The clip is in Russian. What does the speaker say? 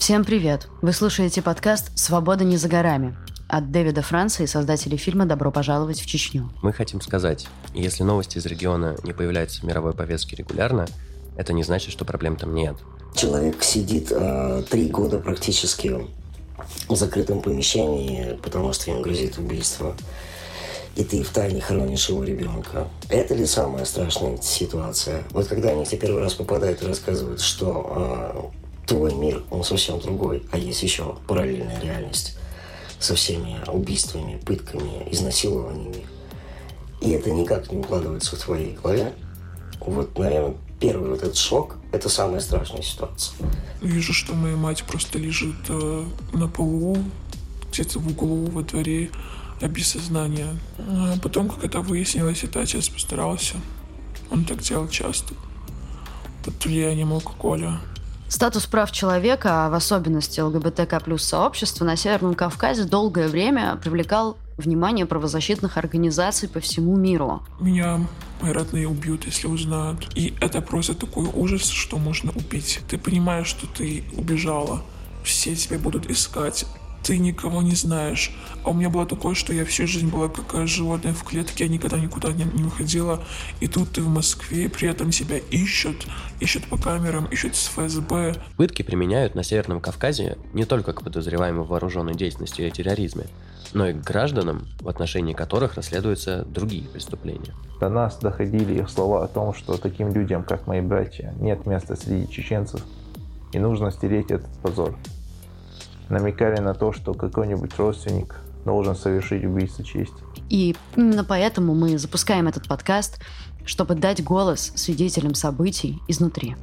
Всем привет! Вы слушаете подкаст «Свобода не за горами» от Дэвида Франца и создателей фильма «Добро пожаловать в Чечню». Мы хотим сказать, если новости из региона не появляются в мировой повестке регулярно, это не значит, что проблем там нет. Человек сидит э, три года практически в закрытом помещении, потому что им грозит убийство. И ты в тайне хоронишь его ребенка. Это ли самая страшная ситуация? Вот когда они тебе первый раз попадают и рассказывают, что э, твой мир, он совсем другой, а есть еще параллельная реальность со всеми убийствами, пытками, изнасилованиями. И это никак не укладывается в твоей голове. Вот, наверное, первый вот этот шок – это самая страшная ситуация. Вижу, что моя мать просто лежит э, на полу, где-то в углу во дворе, а без сознания. А потом, как это выяснилось, это отец постарался. Он так делал часто. Под влиянием алкоголя. Статус прав человека, в особенности ЛГБТК плюс сообщества на Северном Кавказе долгое время привлекал внимание правозащитных организаций по всему миру. Меня мои родные убьют, если узнают. И это просто такой ужас, что можно убить. Ты понимаешь, что ты убежала. Все тебя будут искать ты никого не знаешь. А у меня было такое, что я всю жизнь была как животное в клетке, я никогда никуда не, не выходила. И тут ты в Москве, при этом себя ищут, ищут по камерам, ищут с ФСБ. Пытки применяют на Северном Кавказе не только к подозреваемым в вооруженной деятельности и терроризме, но и к гражданам, в отношении которых расследуются другие преступления. До нас доходили их слова о том, что таким людям, как мои братья, нет места среди чеченцев, и нужно стереть этот позор намекали на то, что какой-нибудь родственник должен совершить убийство чести. И именно поэтому мы запускаем этот подкаст, чтобы дать голос свидетелям событий изнутри.